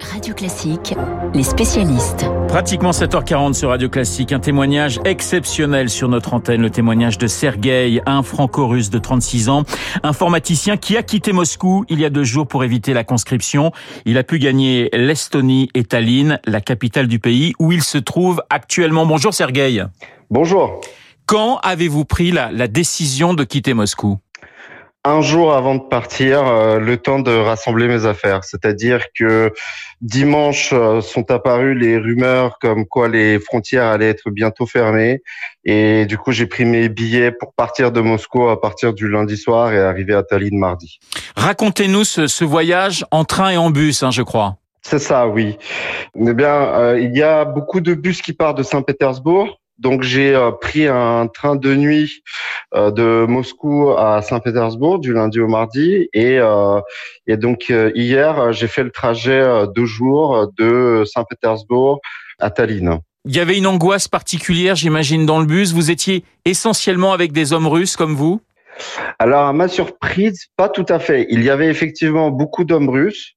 Radio Classique, les spécialistes. Pratiquement 7h40 sur Radio Classique, un témoignage exceptionnel sur notre antenne, le témoignage de Sergueï, un franco-russe de 36 ans, informaticien qui a quitté Moscou il y a deux jours pour éviter la conscription. Il a pu gagner l'Estonie et Tallinn, la capitale du pays où il se trouve actuellement. Bonjour Sergueï. Bonjour. Quand avez-vous pris la, la décision de quitter Moscou? Un jour avant de partir, euh, le temps de rassembler mes affaires. C'est-à-dire que dimanche euh, sont apparues les rumeurs comme quoi les frontières allaient être bientôt fermées. Et du coup, j'ai pris mes billets pour partir de Moscou à partir du lundi soir et arriver à Tallinn mardi. Racontez-nous ce, ce voyage en train et en bus, hein, je crois. C'est ça, oui. Eh bien, euh, il y a beaucoup de bus qui partent de Saint-Pétersbourg donc j'ai euh, pris un train de nuit euh, de Moscou à Saint-Pétersbourg du lundi au mardi et, euh, et donc hier j'ai fait le trajet deux jours de Saint-Pétersbourg à Tallinn. Il y avait une angoisse particulière, j'imagine, dans le bus. Vous étiez essentiellement avec des hommes russes comme vous? Alors à ma surprise, pas tout à fait. Il y avait effectivement beaucoup d'hommes russes.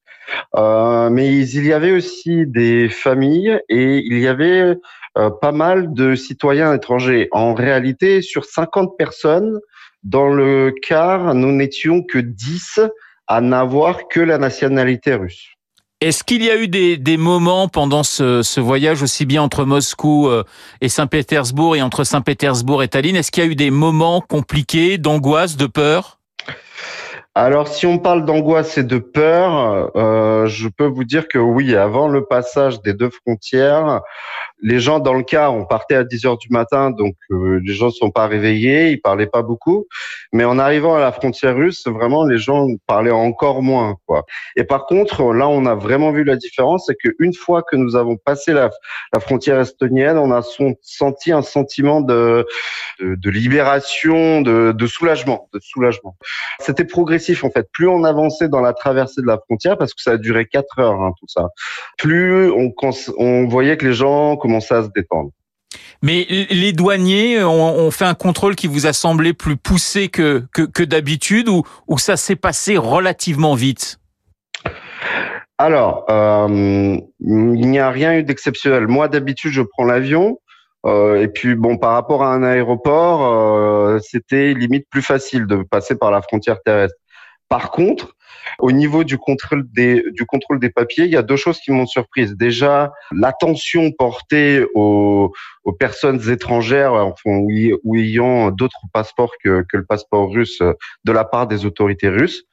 Mais il y avait aussi des familles et il y avait pas mal de citoyens étrangers. En réalité, sur 50 personnes, dans le quart, nous n'étions que 10 à n'avoir que la nationalité russe. Est-ce qu'il y a eu des, des moments pendant ce, ce, voyage, aussi bien entre Moscou euh, et Saint-Pétersbourg et entre Saint-Pétersbourg et Tallinn, est-ce qu'il y a eu des moments compliqués, d'angoisse, de peur? Alors, si on parle d'angoisse et de peur, euh, je peux vous dire que oui, avant le passage des deux frontières, les gens dans le cas, on partait à 10 heures du matin, donc euh, les gens ne sont pas réveillés, ils parlaient pas beaucoup. Mais en arrivant à la frontière russe, vraiment, les gens parlaient encore moins. Et par contre, là, on a vraiment vu la différence, c'est qu'une fois que nous avons passé la, frontière estonienne, on a senti un sentiment de libération, de, de, soulagement, de soulagement. C'était progressif en fait. Plus on avançait dans la traversée de la frontière, parce que ça a duré quatre heures, hein, tout ça. Plus on, on voyait que les gens commençaient à se détendre. Mais les douaniers ont, fait un contrôle qui vous a semblé plus poussé que, que, que d'habitude ou, ou ça s'est passé relativement vite? Alors, euh, il n'y a rien eu d'exceptionnel. Moi, d'habitude, je prends l'avion. Euh, et puis bon, par rapport à un aéroport, euh, c'était limite plus facile de passer par la frontière terrestre. Par contre, au niveau du contrôle des, du contrôle des papiers, il y a deux choses qui m'ont surprise. Déjà, l'attention portée aux, personnes étrangères enfin, ou, ayant d'autres passeports que, que le passeport russe de la part des autorités russes.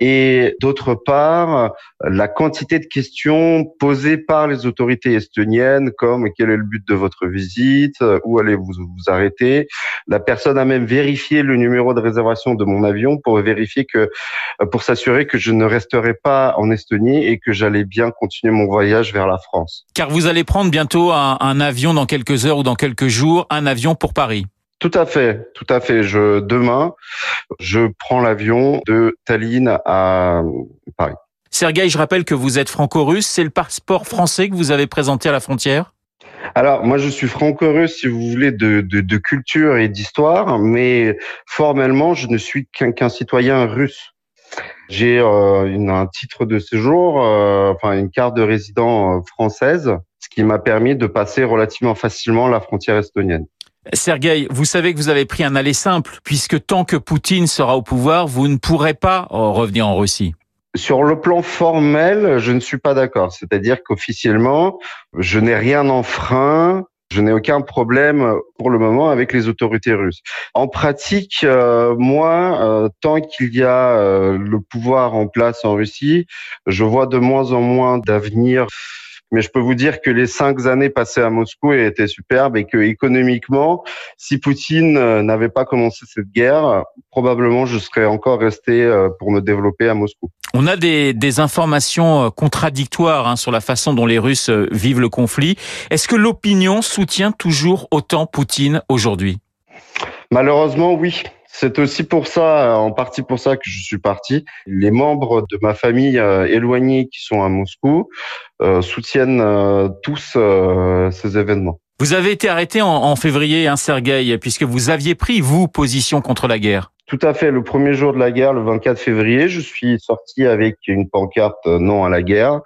Et d'autre part, la quantité de questions posées par les autorités estoniennes, comme quel est le but de votre visite, où allez-vous vous arrêter? La personne a même vérifié le numéro de réservation de mon avion pour vérifier que, pour s'assurer que je ne resterai pas en Estonie et que j'allais bien continuer mon voyage vers la France. Car vous allez prendre bientôt un, un avion dans quelques heures ou dans quelques jours, un avion pour Paris. Tout à fait, tout à fait. Je demain, je prends l'avion de Tallinn à Paris. Sergueï, je rappelle que vous êtes franco-russe. C'est le passeport français que vous avez présenté à la frontière? Alors, moi, je suis franco-russe, si vous voulez, de, de, de culture et d'histoire, mais formellement, je ne suis qu'un citoyen russe. J'ai euh, un titre de séjour, euh, enfin une carte de résident euh, française, ce qui m'a permis de passer relativement facilement la frontière estonienne. Sergueï, vous savez que vous avez pris un aller simple, puisque tant que Poutine sera au pouvoir, vous ne pourrez pas euh, revenir en Russie. Sur le plan formel, je ne suis pas d'accord. C'est-à-dire qu'officiellement, je n'ai rien enfreint. Je n'ai aucun problème pour le moment avec les autorités russes. En pratique, euh, moi, euh, tant qu'il y a le pouvoir en place en Russie, je vois de moins en moins d'avenir mais je peux vous dire que les cinq années passées à Moscou étaient superbes et que économiquement, si Poutine euh, n'avait pas commencé cette guerre, probablement je serais encore resté euh, pour me développer à Moscou. On a des, des informations euh, contradictoires hein, sur la façon dont les Russes vivent le conflit. Est-ce que l'opinion soutient toujours autant Poutine aujourd'hui? Malheureusement, oui. C'est aussi pour ça, en partie pour ça que je suis parti. Les membres de ma famille euh, éloignée qui sont à Moscou euh, soutiennent euh, tous ces événements. Vous avez été arrêté en, février, hein, Sergueï, puisque vous aviez pris, vous, position contre la guerre. Tout à fait. Le premier jour de la guerre, le 24 février, je suis sorti avec une pancarte non à la guerre.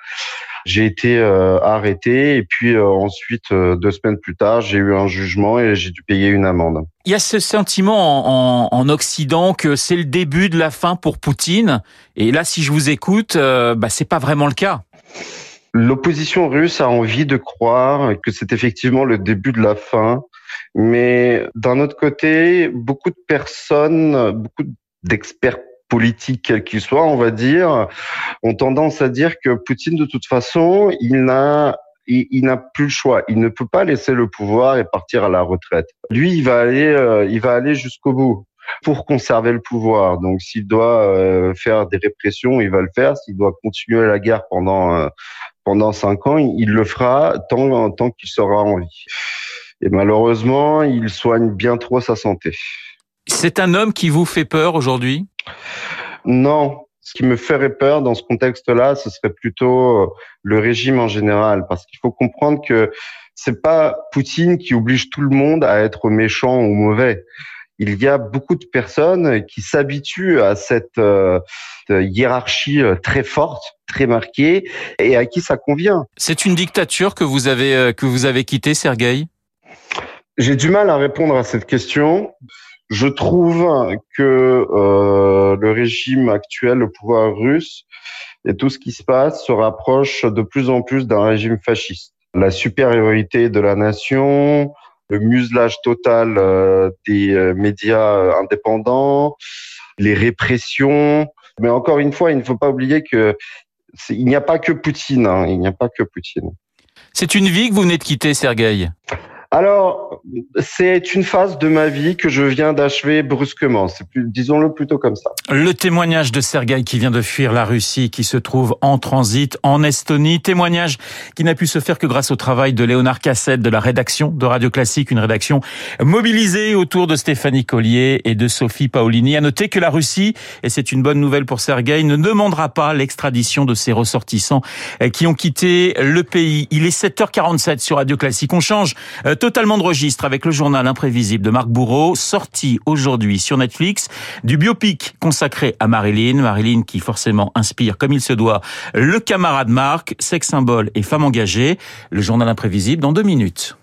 J'ai été arrêté et puis ensuite, deux semaines plus tard, j'ai eu un jugement et j'ai dû payer une amende. Il y a ce sentiment en, en, Occident que c'est le début de la fin pour Poutine. Et là, si je vous écoute, bah, c'est pas vraiment le cas. L'opposition russe a envie de croire que c'est effectivement le début de la fin, mais d'un autre côté, beaucoup de personnes, beaucoup d'experts politiques, qu'ils soient, on va dire, ont tendance à dire que Poutine, de toute façon, il n'a il, plus le choix. Il ne peut pas laisser le pouvoir et partir à la retraite. Lui, il va aller, euh, il va aller jusqu'au bout pour conserver le pouvoir. Donc, s'il doit euh, faire des répressions, il va le faire. S'il doit continuer la guerre pendant euh, pendant cinq ans, il le fera tant, tant qu'il sera en vie. Et malheureusement, il soigne bien trop sa santé. C'est un homme qui vous fait peur aujourd'hui? Non. Ce qui me ferait peur dans ce contexte-là, ce serait plutôt euh, le régime en général, parce qu'il faut comprendre que c'est pas Poutine qui oblige tout le monde à être méchant ou mauvais il y a beaucoup de personnes qui s'habituent à cette euh, hiérarchie euh, très forte, très marquée, et à qui ça convient. C'est une dictature que vous avez euh, que vous avez quittée, Sergueï? J'ai du mal à répondre à cette question. Je trouve que le régime actuel, le pouvoir russe et tout ce qui se passe se rapproche de plus en plus d'un régime fasciste. La supériorité de la nation, le muselage total euh, des euh, médias euh, indépendants, les répressions. Mais encore une fois, il ne faut pas oublier que il n'y a pas que Poutine. Hein, il n'y a pas que Poutine. C'est une vie que vous venez de quitter, Sergueï? Alors, c'est une phase de ma vie que je viens d'achever brusquement. C'est plus, disons-le plutôt comme ça. Le témoignage de Sergueï qui vient de fuir la Russie, qui se trouve en transit en Estonie. Témoignage qui n'a pu se faire que grâce au travail de Léonard Cassette de la rédaction de Radio Classique, une rédaction mobilisée autour de Stéphanie Collier et de Sophie Paolini. À noter que la Russie, et c'est une bonne nouvelle pour Sergueï, ne demandera pas l'extradition de ses ressortissants qui ont quitté le pays. Il est 7h47 sur Radio Classique. On change euh, totalement de registre avec le journal imprévisible de Marc Bourreau, sorti aujourd'hui sur Netflix, du biopic consacré à Marilyn. Marilyn qui forcément inspire comme il se doit le camarade Marc, sex symbole et femme engagée. Le journal imprévisible dans deux minutes.